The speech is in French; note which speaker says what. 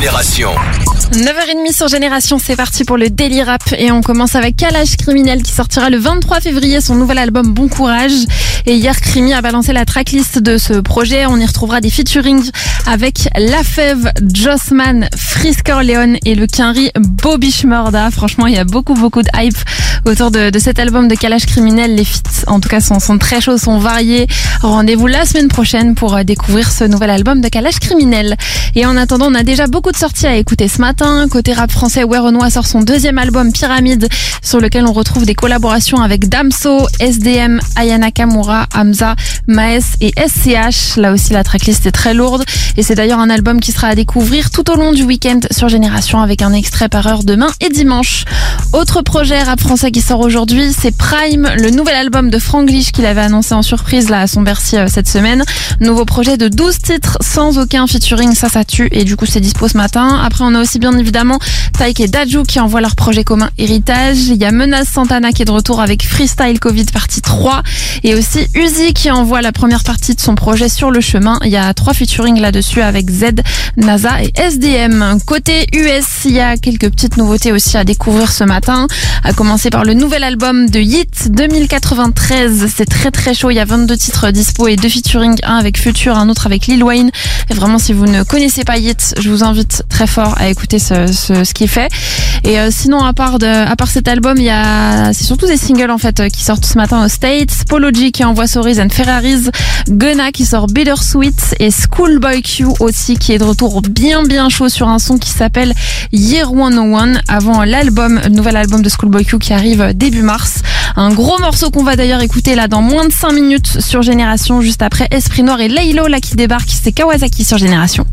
Speaker 1: Génération.
Speaker 2: 9h30 sur Génération, c'est parti pour le Daily Rap et on commence avec Kalash Criminel qui sortira le 23 février son nouvel album Bon Courage. Et hier, Crimi a balancé la tracklist de ce projet. On y retrouvera des featurings avec La Fève, Jossman, Frisker Leon et le Quinry Bobby Schmurda. Franchement, il y a beaucoup, beaucoup de hype autour de, de cet album de Kalash Criminel. Les feats, en tout cas, sont, sont très chauds, sont variés. Rendez-vous la semaine prochaine pour euh, découvrir ce nouvel album de Kalash Criminel. Et en attendant, on a déjà beaucoup de sorties à écouter ce matin. Côté rap français, Ouais sort son deuxième album Pyramide, sur lequel on retrouve des collaborations avec Damso, SDM, Ayana Kamura, Hamza, Maes et SCH. Là aussi, la tracklist est très lourde. Et c'est d'ailleurs un album qui sera à découvrir tout au long du week-end sur Génération avec un extrait par heure demain et dimanche. Autre projet rap français qui sort aujourd'hui, c'est Prime, le nouvel album de Franglish qu'il avait annoncé en surprise là à son Bercy euh, cette semaine. Nouveau projet de 12 titres sans aucun featuring, ça ça tue et du coup c'est dispo ce matin. Après on a aussi bien évidemment Taïk et Dajou qui envoient leur projet commun Héritage. Il y a Menace Santana qui est de retour avec Freestyle Covid partie 3 et aussi Uzi qui envoie la première partie de son projet sur le chemin. Il y a trois featuring là-dessus avec Z, NASA et SDM. Côté US, il y a quelques petites nouveautés aussi à découvrir ce matin. À commencer par le nouvel album de Yeet 2093. C'est très très chaud. Il y a 22 titres dispo et deux featuring, un avec Future, un autre avec Lil Wayne. Et vraiment, si vous ne connaissez pas Yeet, je vous invite très fort à écouter ce qu'il fait. Et euh, sinon, à part de, à part cet album, il y a, c'est surtout des singles en fait qui sortent ce matin aux States. Polo G qui envoie Stories and Ferraris, Gunna qui sort Bittersweet et Schoolboy Q aussi qui est de retour bien bien chaud sur un son qui s'appelle Year 101 avant l'album, le nouvel album de Schoolboy Q qui arrive début mars. Un gros morceau qu'on va d'ailleurs écouter là dans moins de 5 minutes sur Génération juste après Esprit Noir et Laylo là qui débarque, c'est Kawasaki sur Génération.